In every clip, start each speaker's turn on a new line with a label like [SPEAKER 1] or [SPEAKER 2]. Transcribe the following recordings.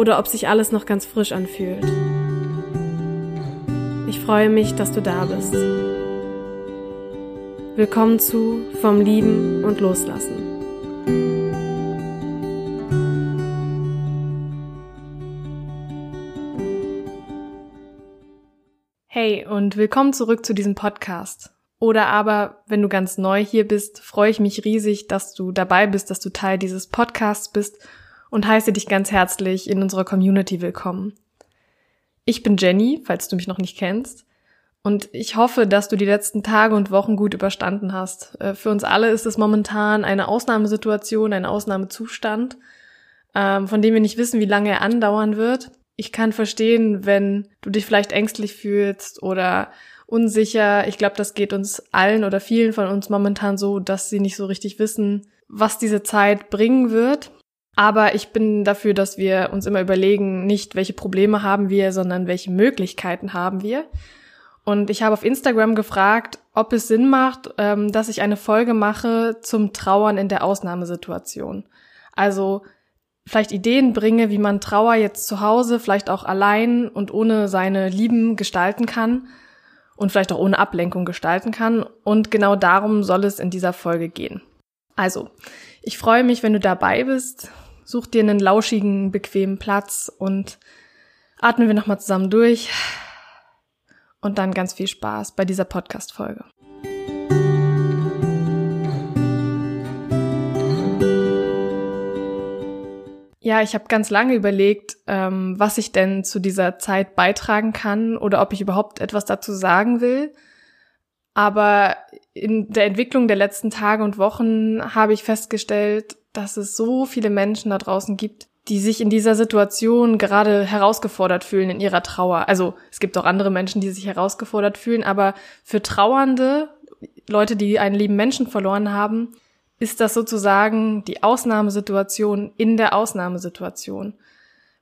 [SPEAKER 1] oder ob sich alles noch ganz frisch anfühlt. Ich freue mich, dass du da bist. Willkommen zu Vom Lieben und Loslassen. Hey und willkommen zurück zu diesem Podcast. Oder aber, wenn du ganz neu hier bist, freue ich mich riesig, dass du dabei bist, dass du Teil dieses Podcasts bist und heiße dich ganz herzlich in unserer Community willkommen. Ich bin Jenny, falls du mich noch nicht kennst. Und ich hoffe, dass du die letzten Tage und Wochen gut überstanden hast. Äh, für uns alle ist es momentan eine Ausnahmesituation, ein Ausnahmezustand, ähm, von dem wir nicht wissen, wie lange er andauern wird. Ich kann verstehen, wenn du dich vielleicht ängstlich fühlst oder unsicher. Ich glaube, das geht uns allen oder vielen von uns momentan so, dass sie nicht so richtig wissen, was diese Zeit bringen wird. Aber ich bin dafür, dass wir uns immer überlegen, nicht welche Probleme haben wir, sondern welche Möglichkeiten haben wir. Und ich habe auf Instagram gefragt, ob es Sinn macht, ähm, dass ich eine Folge mache zum Trauern in der Ausnahmesituation. Also vielleicht Ideen bringe, wie man Trauer jetzt zu Hause, vielleicht auch allein und ohne seine Lieben gestalten kann und vielleicht auch ohne Ablenkung gestalten kann. Und genau darum soll es in dieser Folge gehen. Also, ich freue mich, wenn du dabei bist. Such dir einen lauschigen, bequemen Platz und atmen wir nochmal zusammen durch. Und dann ganz viel Spaß bei dieser Podcast-Folge. Ja, ich habe ganz lange überlegt, ähm, was ich denn zu dieser Zeit beitragen kann oder ob ich überhaupt etwas dazu sagen will. Aber in der Entwicklung der letzten Tage und Wochen habe ich festgestellt, dass es so viele Menschen da draußen gibt, die sich in dieser Situation gerade herausgefordert fühlen in ihrer Trauer. Also es gibt auch andere Menschen, die sich herausgefordert fühlen, aber für Trauernde, Leute, die einen lieben Menschen verloren haben, ist das sozusagen die Ausnahmesituation in der Ausnahmesituation.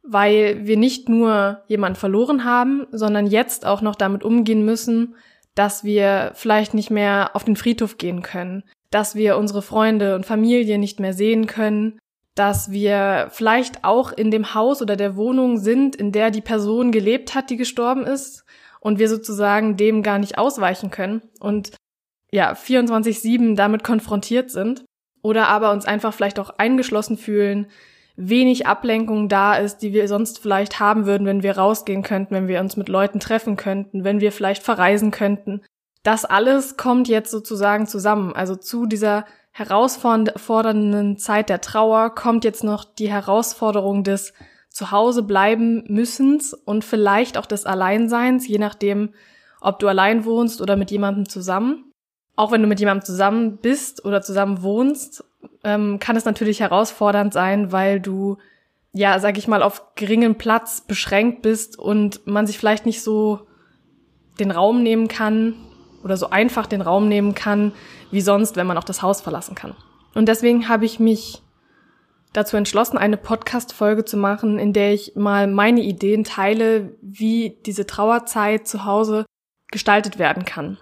[SPEAKER 1] Weil wir nicht nur jemanden verloren haben, sondern jetzt auch noch damit umgehen müssen, dass wir vielleicht nicht mehr auf den Friedhof gehen können, dass wir unsere Freunde und Familie nicht mehr sehen können, dass wir vielleicht auch in dem Haus oder der Wohnung sind, in der die Person gelebt hat, die gestorben ist und wir sozusagen dem gar nicht ausweichen können und ja, 24-7 damit konfrontiert sind oder aber uns einfach vielleicht auch eingeschlossen fühlen, wenig Ablenkung da ist, die wir sonst vielleicht haben würden, wenn wir rausgehen könnten, wenn wir uns mit Leuten treffen könnten, wenn wir vielleicht verreisen könnten. Das alles kommt jetzt sozusagen zusammen. Also zu dieser herausfordernden Zeit der Trauer kommt jetzt noch die Herausforderung des Zuhause bleiben müssens und vielleicht auch des Alleinseins, je nachdem, ob du allein wohnst oder mit jemandem zusammen. Auch wenn du mit jemandem zusammen bist oder zusammen wohnst, ähm, kann es natürlich herausfordernd sein, weil du, ja, sag ich mal, auf geringen Platz beschränkt bist und man sich vielleicht nicht so den Raum nehmen kann, oder so einfach den Raum nehmen kann, wie sonst, wenn man auch das Haus verlassen kann. Und deswegen habe ich mich dazu entschlossen, eine Podcast-Folge zu machen, in der ich mal meine Ideen teile, wie diese Trauerzeit zu Hause gestaltet werden kann.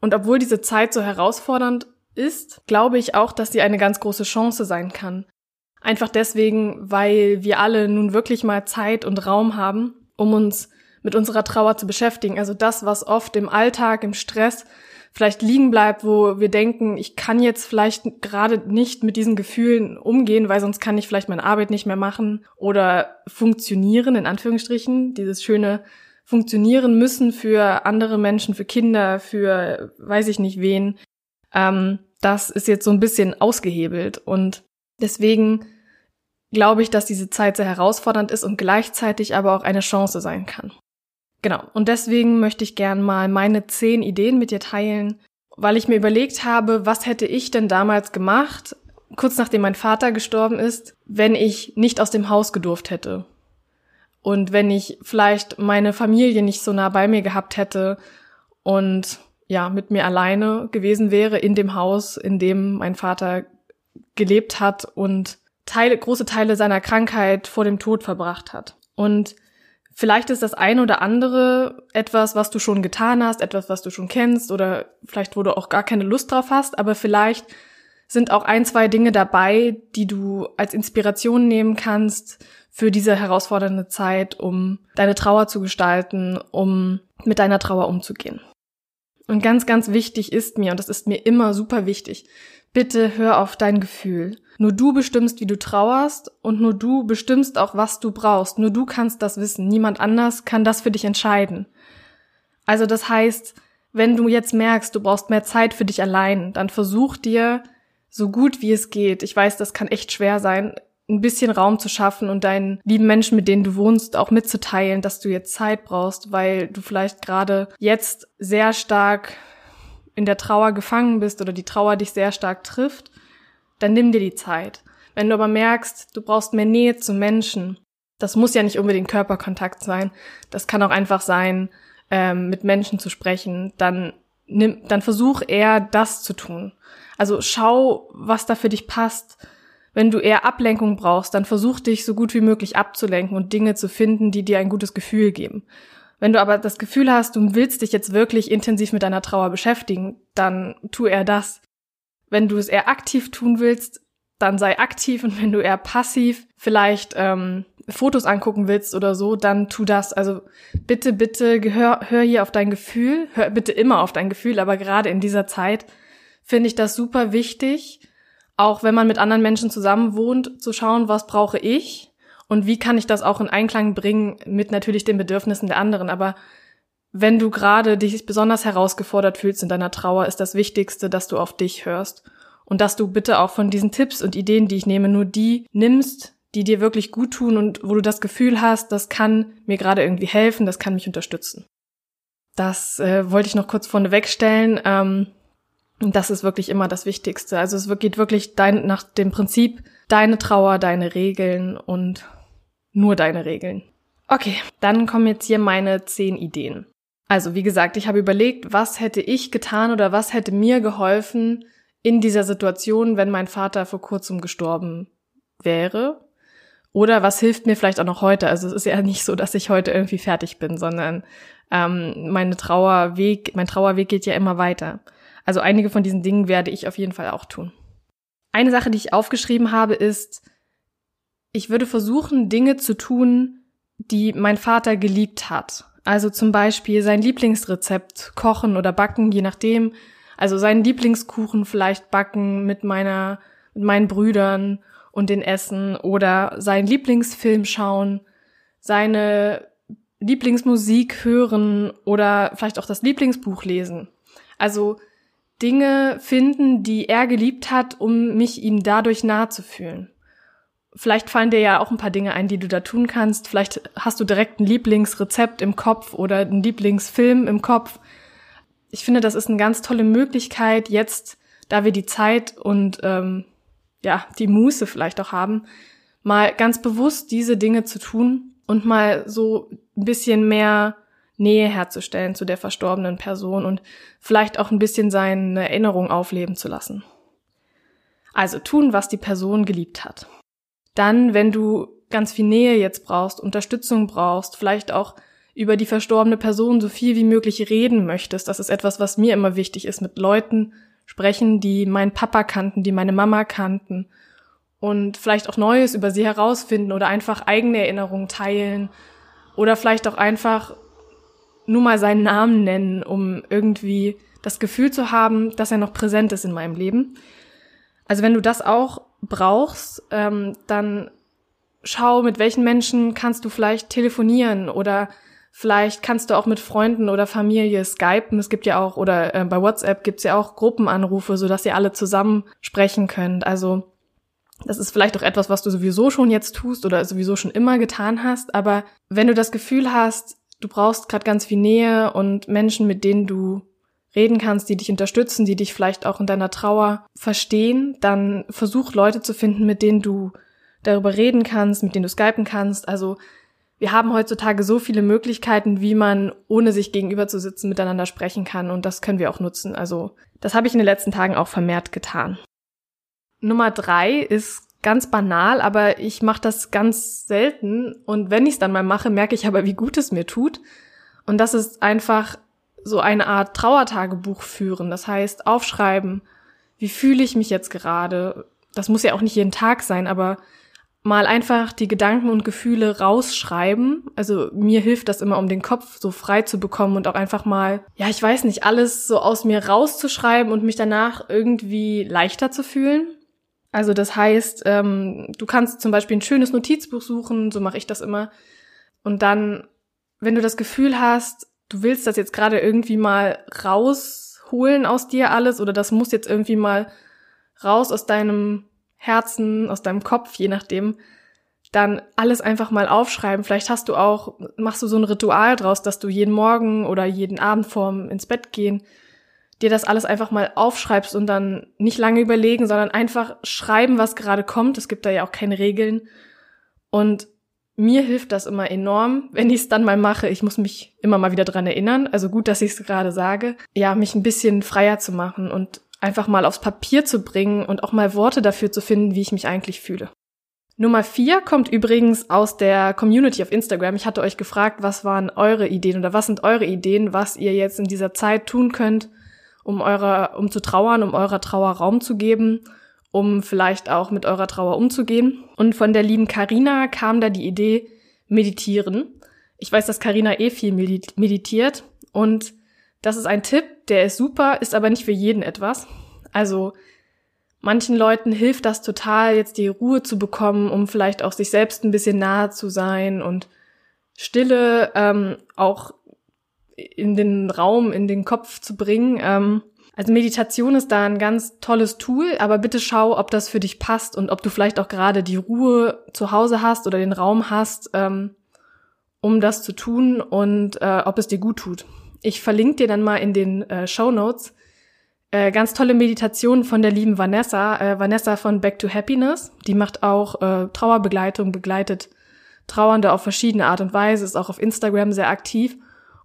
[SPEAKER 1] Und obwohl diese Zeit so herausfordernd ist, glaube ich auch, dass sie eine ganz große Chance sein kann. Einfach deswegen, weil wir alle nun wirklich mal Zeit und Raum haben, um uns mit unserer Trauer zu beschäftigen. Also das, was oft im Alltag, im Stress vielleicht liegen bleibt, wo wir denken, ich kann jetzt vielleicht gerade nicht mit diesen Gefühlen umgehen, weil sonst kann ich vielleicht meine Arbeit nicht mehr machen oder funktionieren, in Anführungsstrichen, dieses schöne funktionieren müssen für andere Menschen, für Kinder, für weiß ich nicht wen. Ähm, das ist jetzt so ein bisschen ausgehebelt und deswegen glaube ich, dass diese Zeit sehr herausfordernd ist und gleichzeitig aber auch eine Chance sein kann. Genau. Und deswegen möchte ich gern mal meine zehn Ideen mit dir teilen, weil ich mir überlegt habe, was hätte ich denn damals gemacht, kurz nachdem mein Vater gestorben ist, wenn ich nicht aus dem Haus gedurft hätte. Und wenn ich vielleicht meine Familie nicht so nah bei mir gehabt hätte und ja, mit mir alleine gewesen wäre in dem Haus, in dem mein Vater gelebt hat und Teile, große Teile seiner Krankheit vor dem Tod verbracht hat. Und vielleicht ist das eine oder andere etwas, was du schon getan hast, etwas, was du schon kennst oder vielleicht, wo du auch gar keine Lust drauf hast, aber vielleicht sind auch ein, zwei Dinge dabei, die du als Inspiration nehmen kannst für diese herausfordernde Zeit, um deine Trauer zu gestalten, um mit deiner Trauer umzugehen. Und ganz, ganz wichtig ist mir, und das ist mir immer super wichtig, bitte hör auf dein Gefühl. Nur du bestimmst, wie du trauerst und nur du bestimmst auch, was du brauchst. Nur du kannst das wissen. Niemand anders kann das für dich entscheiden. Also das heißt, wenn du jetzt merkst, du brauchst mehr Zeit für dich allein, dann versuch dir so gut wie es geht. Ich weiß, das kann echt schwer sein, ein bisschen Raum zu schaffen und deinen lieben Menschen, mit denen du wohnst, auch mitzuteilen, dass du jetzt Zeit brauchst, weil du vielleicht gerade jetzt sehr stark in der Trauer gefangen bist oder die Trauer dich sehr stark trifft dann nimm dir die Zeit. Wenn du aber merkst, du brauchst mehr Nähe zu Menschen, das muss ja nicht unbedingt Körperkontakt sein, das kann auch einfach sein, ähm, mit Menschen zu sprechen, dann nimm, dann versuch eher das zu tun. Also schau, was da für dich passt. Wenn du eher Ablenkung brauchst, dann versuch dich so gut wie möglich abzulenken und Dinge zu finden, die dir ein gutes Gefühl geben. Wenn du aber das Gefühl hast, du willst dich jetzt wirklich intensiv mit deiner Trauer beschäftigen, dann tu eher das. Wenn du es eher aktiv tun willst, dann sei aktiv und wenn du eher passiv vielleicht ähm, Fotos angucken willst oder so, dann tu das. Also bitte, bitte hör, hör hier auf dein Gefühl, hör bitte immer auf dein Gefühl, aber gerade in dieser Zeit finde ich das super wichtig, auch wenn man mit anderen Menschen zusammen wohnt, zu schauen, was brauche ich und wie kann ich das auch in Einklang bringen mit natürlich den Bedürfnissen der anderen. Aber wenn du gerade dich besonders herausgefordert fühlst in deiner Trauer, ist das Wichtigste, dass du auf dich hörst und dass du bitte auch von diesen Tipps und Ideen, die ich nehme, nur die nimmst, die dir wirklich gut tun und wo du das Gefühl hast, das kann mir gerade irgendwie helfen, das kann mich unterstützen. Das äh, wollte ich noch kurz vorne stellen. Ähm, das ist wirklich immer das Wichtigste. Also es geht wirklich dein, nach dem Prinzip deine Trauer, deine Regeln und nur deine Regeln. Okay, dann kommen jetzt hier meine zehn Ideen. Also, wie gesagt, ich habe überlegt, was hätte ich getan oder was hätte mir geholfen in dieser Situation, wenn mein Vater vor kurzem gestorben wäre. Oder was hilft mir vielleicht auch noch heute? Also es ist ja nicht so, dass ich heute irgendwie fertig bin, sondern ähm, meine Trauerweg, mein Trauerweg geht ja immer weiter. Also einige von diesen Dingen werde ich auf jeden Fall auch tun. Eine Sache, die ich aufgeschrieben habe, ist, ich würde versuchen, Dinge zu tun, die mein Vater geliebt hat. Also zum Beispiel sein Lieblingsrezept kochen oder backen, je nachdem. Also seinen Lieblingskuchen vielleicht backen mit meiner, mit meinen Brüdern und den Essen oder seinen Lieblingsfilm schauen, seine Lieblingsmusik hören oder vielleicht auch das Lieblingsbuch lesen. Also Dinge finden, die er geliebt hat, um mich ihm dadurch nahe zu fühlen. Vielleicht fallen dir ja auch ein paar Dinge ein, die du da tun kannst. Vielleicht hast du direkt ein Lieblingsrezept im Kopf oder einen Lieblingsfilm im Kopf. Ich finde, das ist eine ganz tolle Möglichkeit, jetzt, da wir die Zeit und ähm, ja, die Muße vielleicht auch haben, mal ganz bewusst diese Dinge zu tun und mal so ein bisschen mehr Nähe herzustellen zu der verstorbenen Person und vielleicht auch ein bisschen seine Erinnerung aufleben zu lassen. Also tun, was die Person geliebt hat. Dann, wenn du ganz viel Nähe jetzt brauchst, Unterstützung brauchst, vielleicht auch über die verstorbene Person so viel wie möglich reden möchtest, das ist etwas, was mir immer wichtig ist, mit Leuten sprechen, die meinen Papa kannten, die meine Mama kannten und vielleicht auch Neues über sie herausfinden oder einfach eigene Erinnerungen teilen oder vielleicht auch einfach nur mal seinen Namen nennen, um irgendwie das Gefühl zu haben, dass er noch präsent ist in meinem Leben. Also wenn du das auch brauchst, ähm, dann schau, mit welchen Menschen kannst du vielleicht telefonieren oder Vielleicht kannst du auch mit Freunden oder Familie skypen. Es gibt ja auch, oder äh, bei WhatsApp gibt's ja auch Gruppenanrufe, sodass ihr alle zusammen sprechen könnt. Also das ist vielleicht auch etwas, was du sowieso schon jetzt tust oder sowieso schon immer getan hast. Aber wenn du das Gefühl hast, du brauchst gerade ganz viel Nähe und Menschen, mit denen du reden kannst, die dich unterstützen, die dich vielleicht auch in deiner Trauer verstehen, dann versuch Leute zu finden, mit denen du darüber reden kannst, mit denen du skypen kannst. Also wir haben heutzutage so viele Möglichkeiten, wie man, ohne sich gegenüber zu sitzen, miteinander sprechen kann. Und das können wir auch nutzen. Also das habe ich in den letzten Tagen auch vermehrt getan. Nummer drei ist ganz banal, aber ich mache das ganz selten. Und wenn ich es dann mal mache, merke ich aber, wie gut es mir tut. Und das ist einfach so eine Art Trauertagebuch führen. Das heißt, aufschreiben, wie fühle ich mich jetzt gerade. Das muss ja auch nicht jeden Tag sein, aber mal einfach die Gedanken und Gefühle rausschreiben. Also mir hilft das immer, um den Kopf so frei zu bekommen und auch einfach mal, ja, ich weiß nicht, alles so aus mir rauszuschreiben und mich danach irgendwie leichter zu fühlen. Also das heißt, ähm, du kannst zum Beispiel ein schönes Notizbuch suchen, so mache ich das immer. Und dann, wenn du das Gefühl hast, du willst das jetzt gerade irgendwie mal rausholen aus dir alles oder das muss jetzt irgendwie mal raus aus deinem Herzen, aus deinem Kopf, je nachdem, dann alles einfach mal aufschreiben. Vielleicht hast du auch, machst du so ein Ritual draus, dass du jeden Morgen oder jeden Abend vorm ins Bett gehen dir das alles einfach mal aufschreibst und dann nicht lange überlegen, sondern einfach schreiben, was gerade kommt. Es gibt da ja auch keine Regeln. Und mir hilft das immer enorm, wenn ich es dann mal mache. Ich muss mich immer mal wieder dran erinnern. Also gut, dass ich es gerade sage. Ja, mich ein bisschen freier zu machen und einfach mal aufs Papier zu bringen und auch mal Worte dafür zu finden, wie ich mich eigentlich fühle. Nummer vier kommt übrigens aus der Community auf Instagram. Ich hatte euch gefragt, was waren eure Ideen oder was sind eure Ideen, was ihr jetzt in dieser Zeit tun könnt, um eurer, um zu trauern, um eurer Trauer Raum zu geben, um vielleicht auch mit eurer Trauer umzugehen. Und von der lieben Karina kam da die Idee meditieren. Ich weiß, dass Karina eh viel meditiert und das ist ein Tipp, der ist super, ist aber nicht für jeden etwas. Also manchen Leuten hilft das total, jetzt die Ruhe zu bekommen, um vielleicht auch sich selbst ein bisschen nahe zu sein und Stille ähm, auch in den Raum, in den Kopf zu bringen. Ähm, also Meditation ist da ein ganz tolles Tool, aber bitte schau, ob das für dich passt und ob du vielleicht auch gerade die Ruhe zu Hause hast oder den Raum hast, ähm, um das zu tun und äh, ob es dir gut tut. Ich verlinke dir dann mal in den äh, Show Notes äh, ganz tolle Meditationen von der lieben Vanessa, äh, Vanessa von Back to Happiness. Die macht auch äh, Trauerbegleitung, begleitet Trauernde auf verschiedene Art und Weise, ist auch auf Instagram sehr aktiv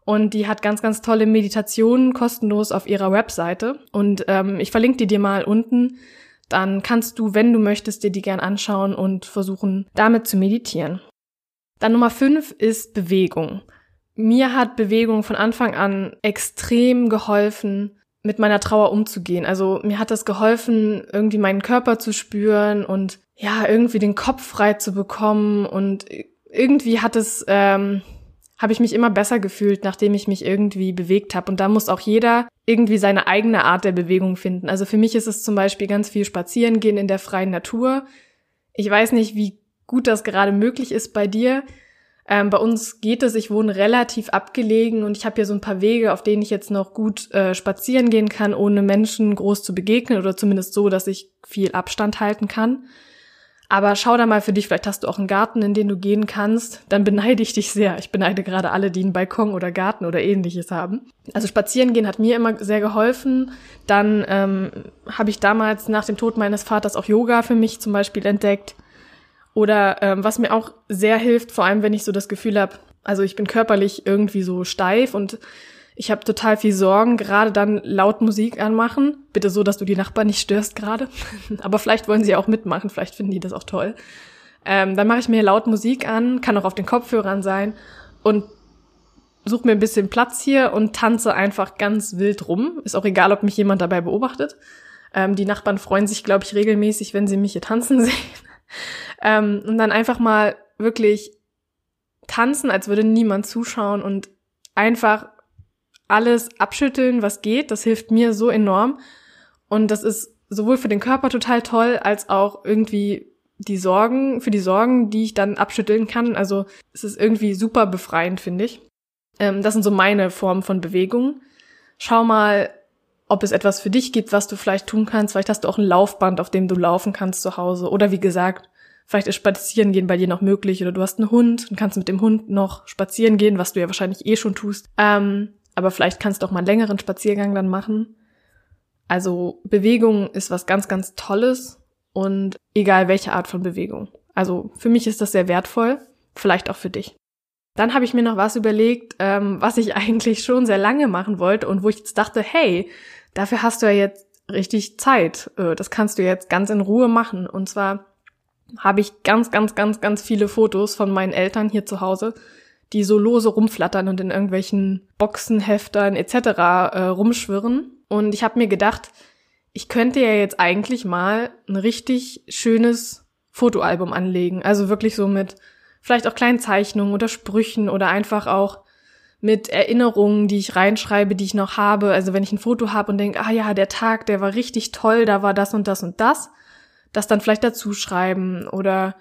[SPEAKER 1] und die hat ganz, ganz tolle Meditationen kostenlos auf ihrer Webseite. Und ähm, ich verlinke die dir mal unten. Dann kannst du, wenn du möchtest, dir die gern anschauen und versuchen, damit zu meditieren. Dann Nummer fünf ist Bewegung. Mir hat Bewegung von Anfang an extrem geholfen, mit meiner Trauer umzugehen. Also mir hat das geholfen, irgendwie meinen Körper zu spüren und ja, irgendwie den Kopf frei zu bekommen. Und irgendwie hat es ähm, habe ich mich immer besser gefühlt, nachdem ich mich irgendwie bewegt habe. Und da muss auch jeder irgendwie seine eigene Art der Bewegung finden. Also für mich ist es zum Beispiel ganz viel Spazieren gehen in der freien Natur. Ich weiß nicht, wie gut das gerade möglich ist bei dir. Ähm, bei uns geht es, ich wohne relativ abgelegen und ich habe hier so ein paar Wege, auf denen ich jetzt noch gut äh, spazieren gehen kann, ohne Menschen groß zu begegnen oder zumindest so, dass ich viel Abstand halten kann. Aber schau da mal für dich, vielleicht hast du auch einen Garten, in den du gehen kannst. Dann beneide ich dich sehr. Ich beneide gerade alle, die einen Balkon oder Garten oder ähnliches haben. Also spazieren gehen hat mir immer sehr geholfen. Dann ähm, habe ich damals nach dem Tod meines Vaters auch Yoga für mich zum Beispiel entdeckt. Oder ähm, was mir auch sehr hilft, vor allem wenn ich so das Gefühl habe, also ich bin körperlich irgendwie so steif und ich habe total viel Sorgen, gerade dann laut Musik anmachen. Bitte so, dass du die Nachbarn nicht störst gerade. Aber vielleicht wollen sie auch mitmachen, vielleicht finden die das auch toll. Ähm, dann mache ich mir laut Musik an, kann auch auf den Kopfhörern sein und suche mir ein bisschen Platz hier und tanze einfach ganz wild rum. Ist auch egal, ob mich jemand dabei beobachtet. Ähm, die Nachbarn freuen sich, glaube ich, regelmäßig, wenn sie mich hier tanzen sehen. ähm, und dann einfach mal wirklich tanzen, als würde niemand zuschauen und einfach alles abschütteln, was geht. Das hilft mir so enorm. Und das ist sowohl für den Körper total toll, als auch irgendwie die Sorgen, für die Sorgen, die ich dann abschütteln kann. Also es ist irgendwie super befreiend, finde ich. Ähm, das sind so meine Formen von Bewegung. Schau mal, ob es etwas für dich gibt, was du vielleicht tun kannst. Vielleicht hast du auch ein Laufband, auf dem du laufen kannst zu Hause. Oder wie gesagt, vielleicht ist Spazieren gehen bei dir noch möglich. Oder du hast einen Hund und kannst mit dem Hund noch spazieren gehen, was du ja wahrscheinlich eh schon tust. Ähm, aber vielleicht kannst du auch mal einen längeren Spaziergang dann machen. Also Bewegung ist was ganz, ganz Tolles und egal welche Art von Bewegung. Also für mich ist das sehr wertvoll, vielleicht auch für dich. Dann habe ich mir noch was überlegt, ähm, was ich eigentlich schon sehr lange machen wollte und wo ich jetzt dachte, hey, dafür hast du ja jetzt richtig Zeit. Äh, das kannst du jetzt ganz in Ruhe machen. Und zwar habe ich ganz, ganz, ganz, ganz viele Fotos von meinen Eltern hier zu Hause, die so lose rumflattern und in irgendwelchen Boxen, Heftern etc. Äh, rumschwirren. Und ich habe mir gedacht, ich könnte ja jetzt eigentlich mal ein richtig schönes Fotoalbum anlegen. Also wirklich so mit vielleicht auch kleinen Zeichnungen oder Sprüchen oder einfach auch mit Erinnerungen, die ich reinschreibe, die ich noch habe. Also wenn ich ein Foto habe und denke, ah ja, der Tag, der war richtig toll, da war das und das und das, das dann vielleicht dazu schreiben oder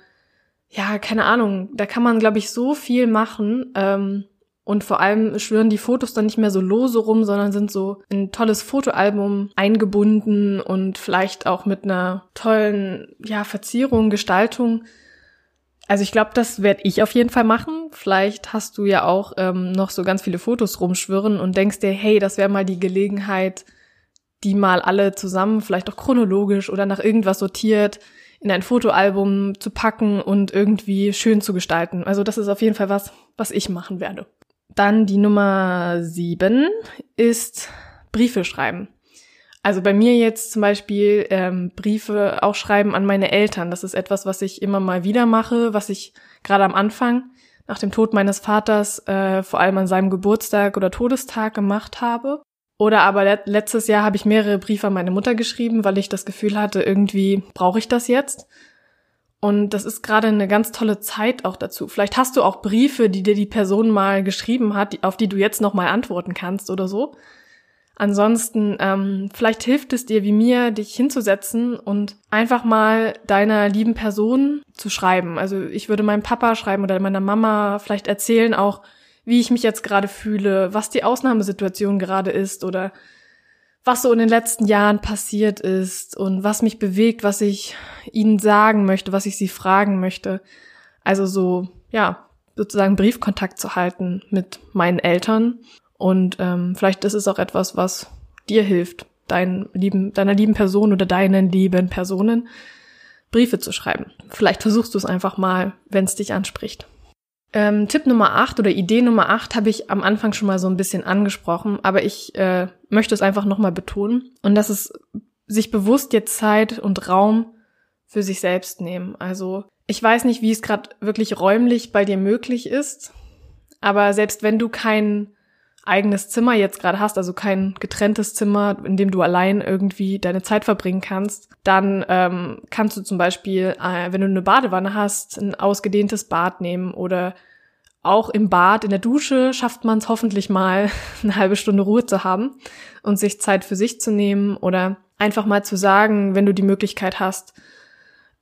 [SPEAKER 1] ja, keine Ahnung, da kann man, glaube ich, so viel machen. Ähm, und vor allem schwören die Fotos dann nicht mehr so lose rum, sondern sind so in ein tolles Fotoalbum eingebunden und vielleicht auch mit einer tollen, ja, Verzierung, Gestaltung. Also ich glaube, das werde ich auf jeden Fall machen. Vielleicht hast du ja auch ähm, noch so ganz viele Fotos rumschwirren und denkst dir, hey, das wäre mal die Gelegenheit, die mal alle zusammen, vielleicht auch chronologisch oder nach irgendwas sortiert, in ein Fotoalbum zu packen und irgendwie schön zu gestalten. Also das ist auf jeden Fall was, was ich machen werde. Dann die Nummer sieben ist Briefe schreiben. Also bei mir jetzt zum Beispiel ähm, Briefe auch schreiben an meine Eltern. Das ist etwas, was ich immer mal wieder mache, was ich gerade am Anfang nach dem Tod meines Vaters äh, vor allem an seinem Geburtstag oder Todestag gemacht habe. Oder aber letztes Jahr habe ich mehrere Briefe an meine Mutter geschrieben, weil ich das Gefühl hatte, irgendwie brauche ich das jetzt. Und das ist gerade eine ganz tolle Zeit auch dazu. Vielleicht hast du auch Briefe, die dir die Person mal geschrieben hat, auf die du jetzt nochmal antworten kannst oder so. Ansonsten, ähm, vielleicht hilft es dir wie mir, dich hinzusetzen und einfach mal deiner lieben Person zu schreiben. Also ich würde meinem Papa schreiben oder meiner Mama vielleicht erzählen auch, wie ich mich jetzt gerade fühle, was die Ausnahmesituation gerade ist oder was so in den letzten Jahren passiert ist und was mich bewegt, was ich ihnen sagen möchte, was ich sie fragen möchte. Also so, ja, sozusagen Briefkontakt zu halten mit meinen Eltern. Und ähm, vielleicht ist es auch etwas, was dir hilft, deinen lieben, deiner lieben Person oder deinen lieben Personen Briefe zu schreiben. Vielleicht versuchst du es einfach mal, wenn es dich anspricht. Ähm, Tipp Nummer 8 oder Idee Nummer 8 habe ich am Anfang schon mal so ein bisschen angesprochen, aber ich äh, möchte es einfach nochmal betonen. Und das ist sich bewusst jetzt Zeit und Raum für sich selbst nehmen. Also ich weiß nicht, wie es gerade wirklich räumlich bei dir möglich ist, aber selbst wenn du kein eigenes Zimmer jetzt gerade hast, also kein getrenntes Zimmer, in dem du allein irgendwie deine Zeit verbringen kannst, dann ähm, kannst du zum Beispiel, äh, wenn du eine Badewanne hast, ein ausgedehntes Bad nehmen oder auch im Bad, in der Dusche schafft man es hoffentlich mal, eine halbe Stunde Ruhe zu haben und sich Zeit für sich zu nehmen oder einfach mal zu sagen, wenn du die Möglichkeit hast,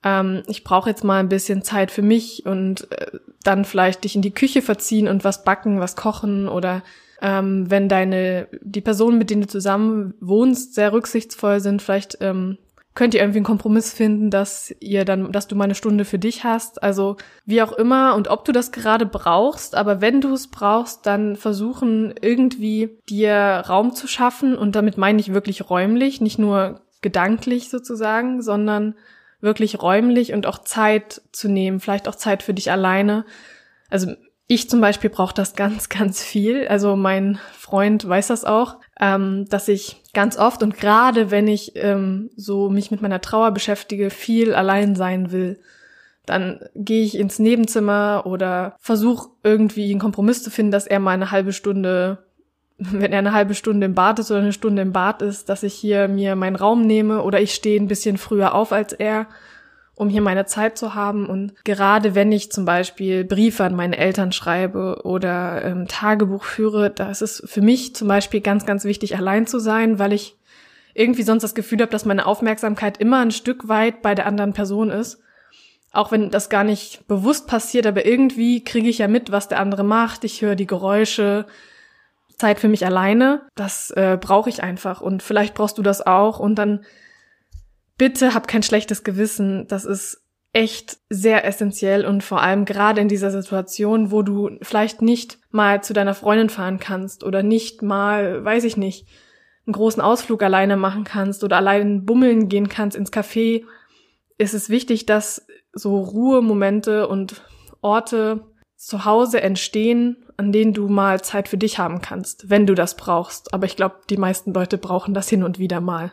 [SPEAKER 1] ähm, ich brauche jetzt mal ein bisschen Zeit für mich und äh, dann vielleicht dich in die Küche verziehen und was backen, was kochen oder ähm, wenn deine, die Personen, mit denen du zusammen wohnst, sehr rücksichtsvoll sind, vielleicht ähm, könnt ihr irgendwie einen Kompromiss finden, dass ihr dann, dass du mal eine Stunde für dich hast. Also wie auch immer und ob du das gerade brauchst, aber wenn du es brauchst, dann versuchen irgendwie dir Raum zu schaffen und damit meine ich wirklich räumlich, nicht nur gedanklich sozusagen, sondern wirklich räumlich und auch Zeit zu nehmen, vielleicht auch Zeit für dich alleine. Also ich zum Beispiel brauche das ganz, ganz viel. Also mein Freund weiß das auch, ähm, dass ich ganz oft und gerade wenn ich ähm, so mich mit meiner Trauer beschäftige, viel allein sein will. Dann gehe ich ins Nebenzimmer oder versuche irgendwie einen Kompromiss zu finden, dass er mal eine halbe Stunde, wenn er eine halbe Stunde im Bad ist oder eine Stunde im Bad ist, dass ich hier mir meinen Raum nehme oder ich stehe ein bisschen früher auf als er um hier meine Zeit zu haben. Und gerade wenn ich zum Beispiel Briefe an meine Eltern schreibe oder ähm, Tagebuch führe, da ist es für mich zum Beispiel ganz, ganz wichtig, allein zu sein, weil ich irgendwie sonst das Gefühl habe, dass meine Aufmerksamkeit immer ein Stück weit bei der anderen Person ist. auch wenn das gar nicht bewusst passiert, aber irgendwie kriege ich ja mit, was der andere macht. Ich höre die Geräusche. Zeit für mich alleine, das äh, brauche ich einfach. Und vielleicht brauchst du das auch. Und dann bitte hab kein schlechtes Gewissen. Das ist echt sehr essentiell und vor allem gerade in dieser Situation, wo du vielleicht nicht mal zu deiner Freundin fahren kannst oder nicht mal, weiß ich nicht, einen großen Ausflug alleine machen kannst oder allein bummeln gehen kannst ins Café, ist es wichtig, dass so Ruhemomente und Orte zu Hause entstehen, an denen du mal Zeit für dich haben kannst, wenn du das brauchst. Aber ich glaube, die meisten Leute brauchen das hin und wieder mal.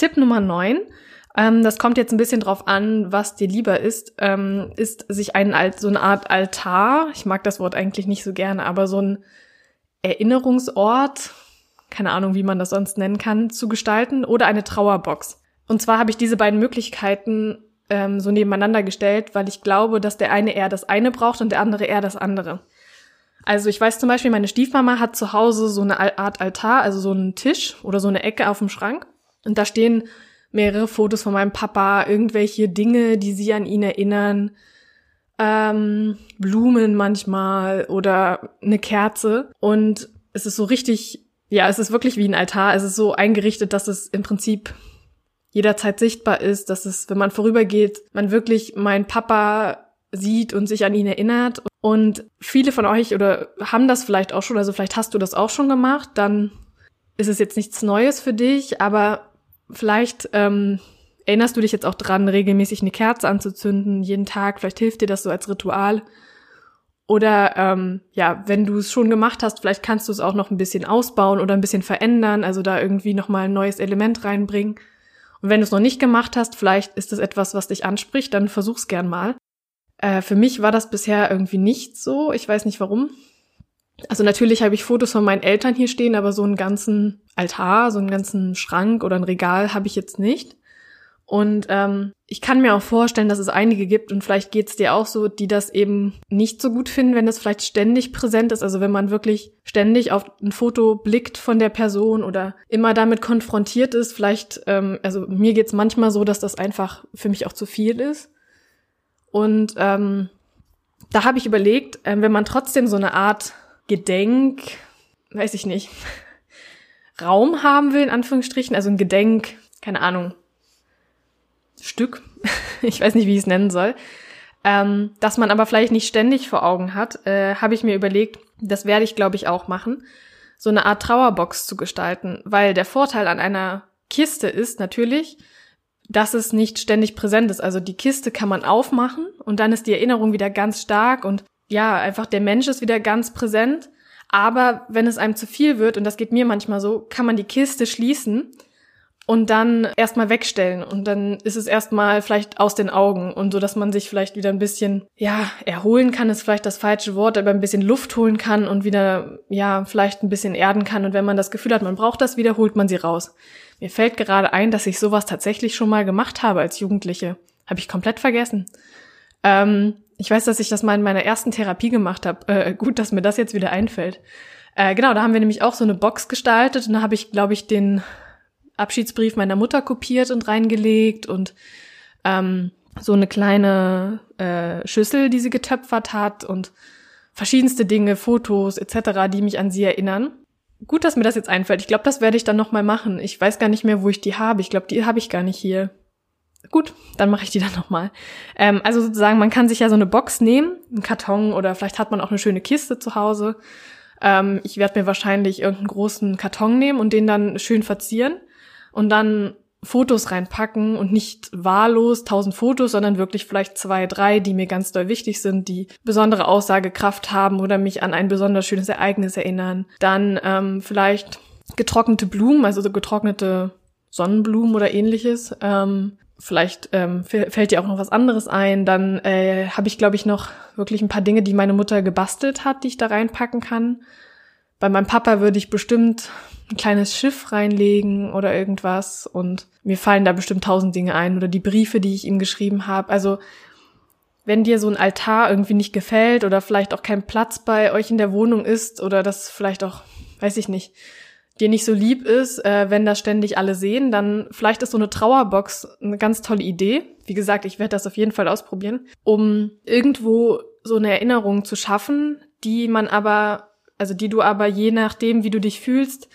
[SPEAKER 1] Tipp Nummer 9 ähm, das kommt jetzt ein bisschen drauf an, was dir lieber ist, ähm, ist sich ein, so eine Art Altar, ich mag das Wort eigentlich nicht so gerne, aber so ein Erinnerungsort, keine Ahnung, wie man das sonst nennen kann, zu gestalten oder eine Trauerbox. Und zwar habe ich diese beiden Möglichkeiten ähm, so nebeneinander gestellt, weil ich glaube, dass der eine eher das eine braucht und der andere eher das andere. Also ich weiß zum Beispiel, meine Stiefmama hat zu Hause so eine Art Altar, also so einen Tisch oder so eine Ecke auf dem Schrank. Und da stehen mehrere Fotos von meinem Papa, irgendwelche Dinge, die sie an ihn erinnern, ähm, Blumen manchmal oder eine Kerze. Und es ist so richtig, ja, es ist wirklich wie ein Altar. Es ist so eingerichtet, dass es im Prinzip jederzeit sichtbar ist, dass es, wenn man vorübergeht, man wirklich meinen Papa sieht und sich an ihn erinnert. Und viele von euch oder haben das vielleicht auch schon, also vielleicht hast du das auch schon gemacht, dann ist es jetzt nichts Neues für dich, aber Vielleicht ähm, erinnerst du dich jetzt auch dran, regelmäßig eine Kerze anzuzünden, jeden Tag. Vielleicht hilft dir das so als Ritual. Oder ähm, ja, wenn du es schon gemacht hast, vielleicht kannst du es auch noch ein bisschen ausbauen oder ein bisschen verändern, also da irgendwie nochmal ein neues Element reinbringen. Und wenn du es noch nicht gemacht hast, vielleicht ist das etwas, was dich anspricht, dann versuch's gern mal. Äh, für mich war das bisher irgendwie nicht so. Ich weiß nicht warum. Also natürlich habe ich Fotos von meinen Eltern hier stehen, aber so einen ganzen Altar, so einen ganzen Schrank oder ein Regal habe ich jetzt nicht. Und ähm, ich kann mir auch vorstellen, dass es einige gibt und vielleicht geht's dir auch so, die das eben nicht so gut finden, wenn das vielleicht ständig präsent ist. Also wenn man wirklich ständig auf ein Foto blickt von der Person oder immer damit konfrontiert ist. Vielleicht, ähm, also mir geht's manchmal so, dass das einfach für mich auch zu viel ist. Und ähm, da habe ich überlegt, äh, wenn man trotzdem so eine Art Gedenk, weiß ich nicht, Raum haben will, in Anführungsstrichen, also ein Gedenk, keine Ahnung, Stück, ich weiß nicht, wie ich es nennen soll, ähm, dass man aber vielleicht nicht ständig vor Augen hat, äh, habe ich mir überlegt, das werde ich, glaube ich, auch machen, so eine Art Trauerbox zu gestalten, weil der Vorteil an einer Kiste ist natürlich, dass es nicht ständig präsent ist. Also die Kiste kann man aufmachen und dann ist die Erinnerung wieder ganz stark und ja, einfach der Mensch ist wieder ganz präsent. Aber wenn es einem zu viel wird, und das geht mir manchmal so, kann man die Kiste schließen und dann erstmal wegstellen. Und dann ist es erstmal vielleicht aus den Augen. Und so, dass man sich vielleicht wieder ein bisschen, ja, erholen kann, ist vielleicht das falsche Wort, aber ein bisschen Luft holen kann und wieder, ja, vielleicht ein bisschen erden kann. Und wenn man das Gefühl hat, man braucht das wieder, holt man sie raus. Mir fällt gerade ein, dass ich sowas tatsächlich schon mal gemacht habe als Jugendliche. Habe ich komplett vergessen. Ähm, ich weiß, dass ich das mal in meiner ersten Therapie gemacht habe. Äh, gut, dass mir das jetzt wieder einfällt. Äh, genau, da haben wir nämlich auch so eine Box gestaltet und da habe ich, glaube ich, den Abschiedsbrief meiner Mutter kopiert und reingelegt und ähm, so eine kleine äh, Schüssel, die sie getöpfert hat und verschiedenste Dinge, Fotos etc., die mich an sie erinnern. Gut, dass mir das jetzt einfällt. Ich glaube, das werde ich dann noch mal machen. Ich weiß gar nicht mehr, wo ich die habe. Ich glaube, die habe ich gar nicht hier. Gut, dann mache ich die dann nochmal. Ähm, also sozusagen, man kann sich ja so eine Box nehmen, einen Karton oder vielleicht hat man auch eine schöne Kiste zu Hause. Ähm, ich werde mir wahrscheinlich irgendeinen großen Karton nehmen und den dann schön verzieren und dann Fotos reinpacken und nicht wahllos tausend Fotos, sondern wirklich vielleicht zwei, drei, die mir ganz doll wichtig sind, die besondere Aussagekraft haben oder mich an ein besonders schönes Ereignis erinnern. Dann ähm, vielleicht getrocknete Blumen, also so getrocknete Sonnenblumen oder ähnliches. Ähm, vielleicht ähm, fällt dir auch noch was anderes ein. Dann äh, habe ich, glaube ich, noch wirklich ein paar Dinge, die meine Mutter gebastelt hat, die ich da reinpacken kann. Bei meinem Papa würde ich bestimmt ein kleines Schiff reinlegen oder irgendwas. Und mir fallen da bestimmt tausend Dinge ein oder die Briefe, die ich ihm geschrieben habe. Also wenn dir so ein Altar irgendwie nicht gefällt oder vielleicht auch kein Platz bei euch in der Wohnung ist oder das vielleicht auch, weiß ich nicht, dir nicht so lieb ist, äh, wenn das ständig alle sehen, dann vielleicht ist so eine Trauerbox eine ganz tolle Idee. Wie gesagt, ich werde das auf jeden Fall ausprobieren, um irgendwo so eine Erinnerung zu schaffen, die man aber, also die du aber je nachdem, wie du dich fühlst,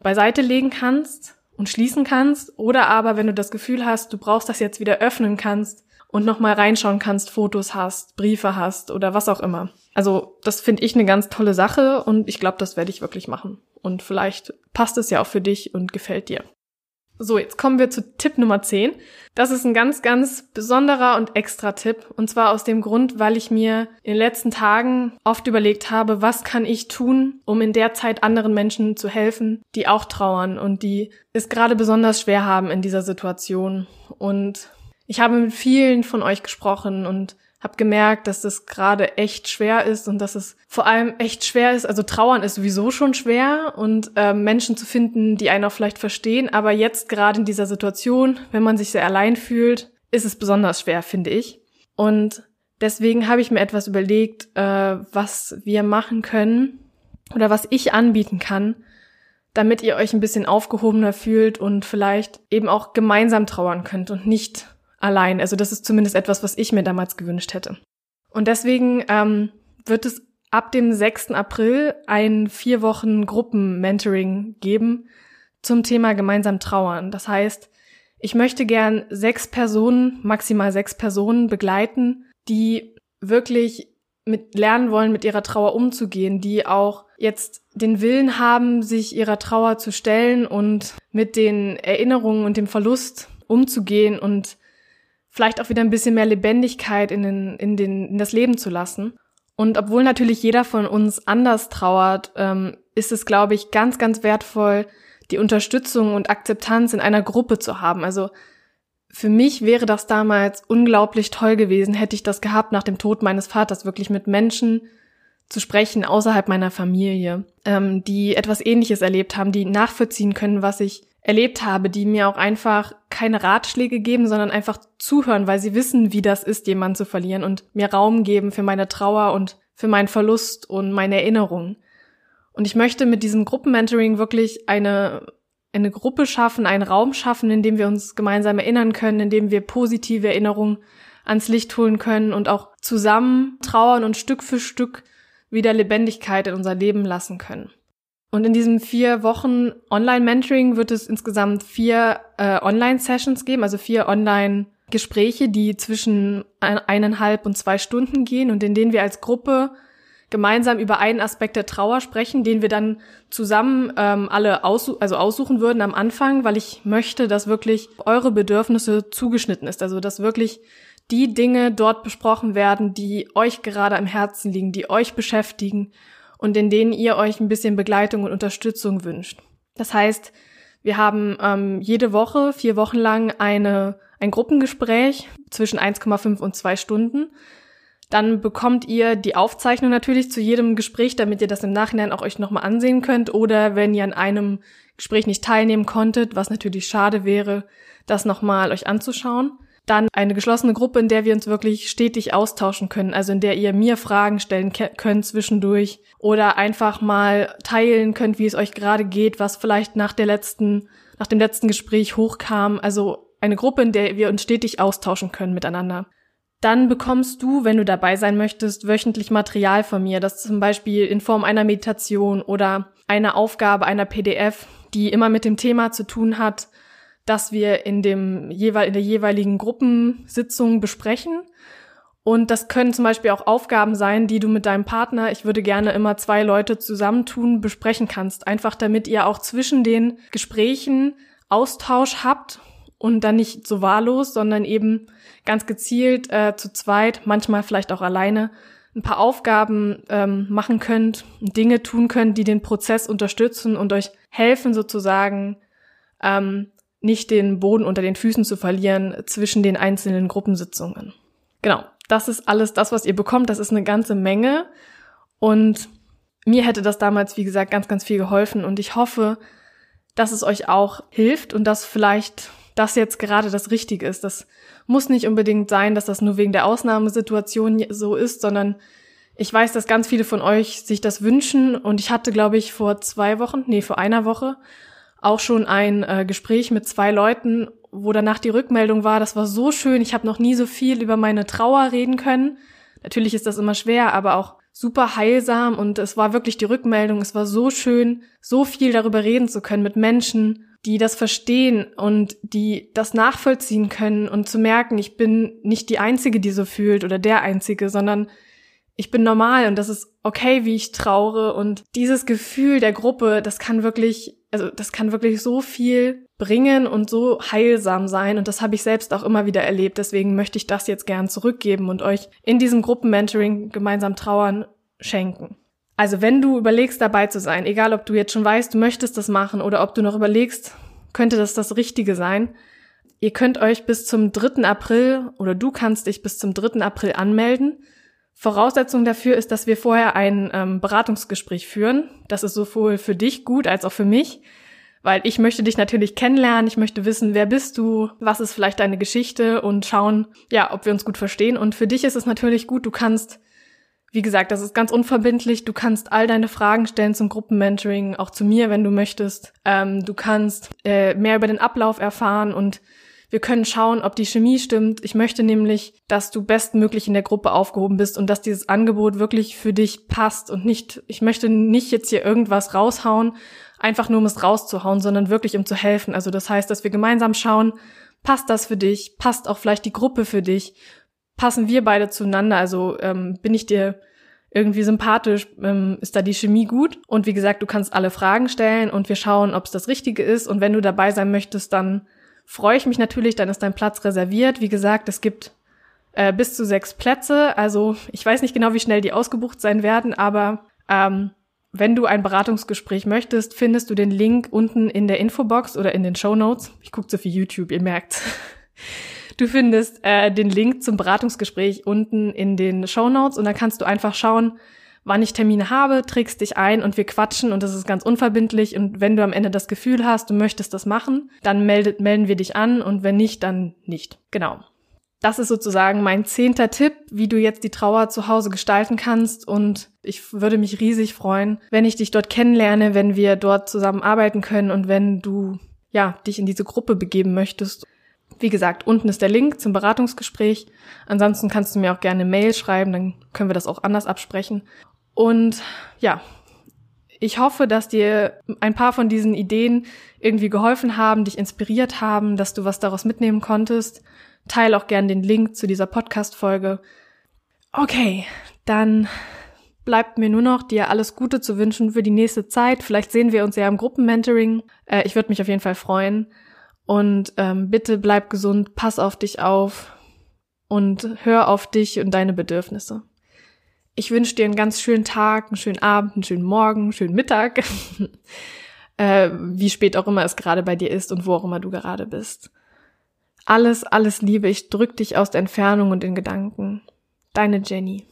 [SPEAKER 1] beiseite legen kannst und schließen kannst. Oder aber, wenn du das Gefühl hast, du brauchst das jetzt wieder öffnen kannst und nochmal reinschauen kannst, Fotos hast, Briefe hast oder was auch immer. Also das finde ich eine ganz tolle Sache und ich glaube, das werde ich wirklich machen. Und vielleicht passt es ja auch für dich und gefällt dir. So, jetzt kommen wir zu Tipp Nummer 10. Das ist ein ganz, ganz besonderer und extra Tipp. Und zwar aus dem Grund, weil ich mir in den letzten Tagen oft überlegt habe, was kann ich tun, um in der Zeit anderen Menschen zu helfen, die auch trauern und die es gerade besonders schwer haben in dieser Situation. Und ich habe mit vielen von euch gesprochen und habe gemerkt, dass das gerade echt schwer ist und dass es vor allem echt schwer ist. Also trauern ist sowieso schon schwer und äh, Menschen zu finden, die einen auch vielleicht verstehen. Aber jetzt gerade in dieser Situation, wenn man sich sehr allein fühlt, ist es besonders schwer, finde ich. Und deswegen habe ich mir etwas überlegt, äh, was wir machen können oder was ich anbieten kann, damit ihr euch ein bisschen aufgehobener fühlt und vielleicht eben auch gemeinsam trauern könnt und nicht allein. Also das ist zumindest etwas, was ich mir damals gewünscht hätte. Und deswegen ähm, wird es ab dem 6. April ein vier Wochen Gruppen-Mentoring geben zum Thema gemeinsam trauern. Das heißt, ich möchte gern sechs Personen, maximal sechs Personen begleiten, die wirklich mit lernen wollen, mit ihrer Trauer umzugehen, die auch jetzt den Willen haben, sich ihrer Trauer zu stellen und mit den Erinnerungen und dem Verlust umzugehen und vielleicht auch wieder ein bisschen mehr Lebendigkeit in, den, in, den, in das Leben zu lassen. Und obwohl natürlich jeder von uns anders trauert, ähm, ist es, glaube ich, ganz, ganz wertvoll, die Unterstützung und Akzeptanz in einer Gruppe zu haben. Also für mich wäre das damals unglaublich toll gewesen, hätte ich das gehabt nach dem Tod meines Vaters, wirklich mit Menschen zu sprechen außerhalb meiner Familie, ähm, die etwas Ähnliches erlebt haben, die nachvollziehen können, was ich erlebt habe, die mir auch einfach keine Ratschläge geben, sondern einfach zuhören, weil sie wissen, wie das ist, jemanden zu verlieren und mir Raum geben für meine Trauer und für meinen Verlust und meine Erinnerungen. Und ich möchte mit diesem Gruppenmentoring wirklich eine, eine Gruppe schaffen, einen Raum schaffen, in dem wir uns gemeinsam erinnern können, in dem wir positive Erinnerungen ans Licht holen können und auch zusammen trauern und Stück für Stück wieder Lebendigkeit in unser Leben lassen können. Und in diesen vier Wochen Online-Mentoring wird es insgesamt vier äh, Online-Sessions geben, also vier Online-Gespräche, die zwischen ein, eineinhalb und zwei Stunden gehen und in denen wir als Gruppe gemeinsam über einen Aspekt der Trauer sprechen, den wir dann zusammen ähm, alle aussu also aussuchen würden am Anfang, weil ich möchte, dass wirklich eure Bedürfnisse zugeschnitten ist, also dass wirklich die Dinge dort besprochen werden, die euch gerade am Herzen liegen, die euch beschäftigen und in denen ihr euch ein bisschen Begleitung und Unterstützung wünscht. Das heißt, wir haben ähm, jede Woche, vier Wochen lang eine, ein Gruppengespräch zwischen 1,5 und zwei Stunden. Dann bekommt ihr die Aufzeichnung natürlich zu jedem Gespräch, damit ihr das im Nachhinein auch euch nochmal ansehen könnt. Oder wenn ihr an einem Gespräch nicht teilnehmen konntet, was natürlich schade wäre, das nochmal euch anzuschauen. Dann eine geschlossene Gruppe, in der wir uns wirklich stetig austauschen können, also in der ihr mir Fragen stellen könnt zwischendurch oder einfach mal teilen könnt, wie es euch gerade geht, was vielleicht nach der letzten, nach dem letzten Gespräch hochkam. Also eine Gruppe, in der wir uns stetig austauschen können miteinander. Dann bekommst du, wenn du dabei sein möchtest, wöchentlich Material von mir, das zum Beispiel in Form einer Meditation oder einer Aufgabe, einer PDF, die immer mit dem Thema zu tun hat, das wir in dem jeweil in der jeweiligen Gruppensitzung besprechen. Und das können zum Beispiel auch Aufgaben sein, die du mit deinem Partner, ich würde gerne immer zwei Leute zusammentun, besprechen kannst. Einfach damit ihr auch zwischen den Gesprächen Austausch habt und dann nicht so wahllos, sondern eben ganz gezielt äh, zu zweit, manchmal vielleicht auch alleine, ein paar Aufgaben ähm, machen könnt, Dinge tun könnt, die den Prozess unterstützen und euch helfen sozusagen ähm, nicht den Boden unter den Füßen zu verlieren zwischen den einzelnen Gruppensitzungen. Genau, das ist alles das, was ihr bekommt. Das ist eine ganze Menge. Und mir hätte das damals, wie gesagt, ganz, ganz viel geholfen. Und ich hoffe, dass es euch auch hilft und dass vielleicht das jetzt gerade das Richtige ist. Das muss nicht unbedingt sein, dass das nur wegen der Ausnahmesituation so ist, sondern Ich weiß, dass ganz viele von euch sich das wünschen und ich hatte, glaube ich, vor zwei Wochen, nee, vor einer Woche auch schon ein äh, Gespräch mit zwei Leuten, wo danach die Rückmeldung war, das war so schön, ich habe noch nie so viel über meine Trauer reden können. Natürlich ist das immer schwer, aber auch super heilsam und es war wirklich die Rückmeldung, es war so schön, so viel darüber reden zu können mit Menschen, die das verstehen und die das nachvollziehen können und zu merken, ich bin nicht die Einzige, die so fühlt oder der Einzige, sondern ich bin normal und das ist okay, wie ich traure und dieses Gefühl der Gruppe, das kann wirklich, also das kann wirklich so viel bringen und so heilsam sein und das habe ich selbst auch immer wieder erlebt. Deswegen möchte ich das jetzt gern zurückgeben und euch in diesem Gruppenmentoring gemeinsam trauern schenken. Also wenn du überlegst, dabei zu sein, egal ob du jetzt schon weißt, du möchtest das machen oder ob du noch überlegst, könnte das das Richtige sein, ihr könnt euch bis zum 3. April oder du kannst dich bis zum 3. April anmelden. Voraussetzung dafür ist, dass wir vorher ein ähm, Beratungsgespräch führen. Das ist sowohl für dich gut als auch für mich, weil ich möchte dich natürlich kennenlernen. Ich möchte wissen, wer bist du, was ist vielleicht deine Geschichte und schauen, ja, ob wir uns gut verstehen. Und für dich ist es natürlich gut, du kannst, wie gesagt, das ist ganz unverbindlich. Du kannst all deine Fragen stellen zum Gruppenmentoring, auch zu mir, wenn du möchtest. Ähm, du kannst äh, mehr über den Ablauf erfahren und wir können schauen, ob die Chemie stimmt. Ich möchte nämlich, dass du bestmöglich in der Gruppe aufgehoben bist und dass dieses Angebot wirklich für dich passt und nicht, ich möchte nicht jetzt hier irgendwas raushauen, einfach nur um es rauszuhauen, sondern wirklich um zu helfen. Also das heißt, dass wir gemeinsam schauen, passt das für dich? Passt auch vielleicht die Gruppe für dich? Passen wir beide zueinander? Also ähm, bin ich dir irgendwie sympathisch, ähm, ist da die Chemie gut. Und wie gesagt, du kannst alle Fragen stellen und wir schauen, ob es das Richtige ist. Und wenn du dabei sein möchtest, dann freue ich mich natürlich, dann ist dein Platz reserviert. Wie gesagt, es gibt äh, bis zu sechs Plätze. Also ich weiß nicht genau, wie schnell die ausgebucht sein werden, aber ähm, wenn du ein Beratungsgespräch möchtest, findest du den Link unten in der Infobox oder in den Show Notes. Ich gucke so viel YouTube, ihr merkt. Du findest äh, den Link zum Beratungsgespräch unten in den Show Notes und dann kannst du einfach schauen, wann ich Termine habe, trägst dich ein und wir quatschen und das ist ganz unverbindlich. Und wenn du am Ende das Gefühl hast, du möchtest das machen, dann meldet, melden wir dich an und wenn nicht, dann nicht. Genau. Das ist sozusagen mein zehnter Tipp, wie du jetzt die Trauer zu Hause gestalten kannst. Und ich würde mich riesig freuen, wenn ich dich dort kennenlerne, wenn wir dort zusammen arbeiten können und wenn du, ja, dich in diese Gruppe begeben möchtest. Wie gesagt, unten ist der Link zum Beratungsgespräch. Ansonsten kannst du mir auch gerne Mail schreiben, dann können wir das auch anders absprechen. Und ja, ich hoffe, dass dir ein paar von diesen Ideen irgendwie geholfen haben, dich inspiriert haben, dass du was daraus mitnehmen konntest. Teil auch gern den Link zu dieser Podcast-Folge. Okay, dann bleibt mir nur noch, dir alles Gute zu wünschen für die nächste Zeit. Vielleicht sehen wir uns ja im Gruppenmentoring. Äh, ich würde mich auf jeden Fall freuen. Und ähm, bitte bleib gesund, pass auf dich auf und hör auf dich und deine Bedürfnisse. Ich wünsche dir einen ganz schönen Tag, einen schönen Abend, einen schönen Morgen, einen schönen Mittag, äh, wie spät auch immer es gerade bei dir ist und wo auch immer du gerade bist. Alles, alles Liebe, ich drück dich aus der Entfernung und in Gedanken. Deine Jenny.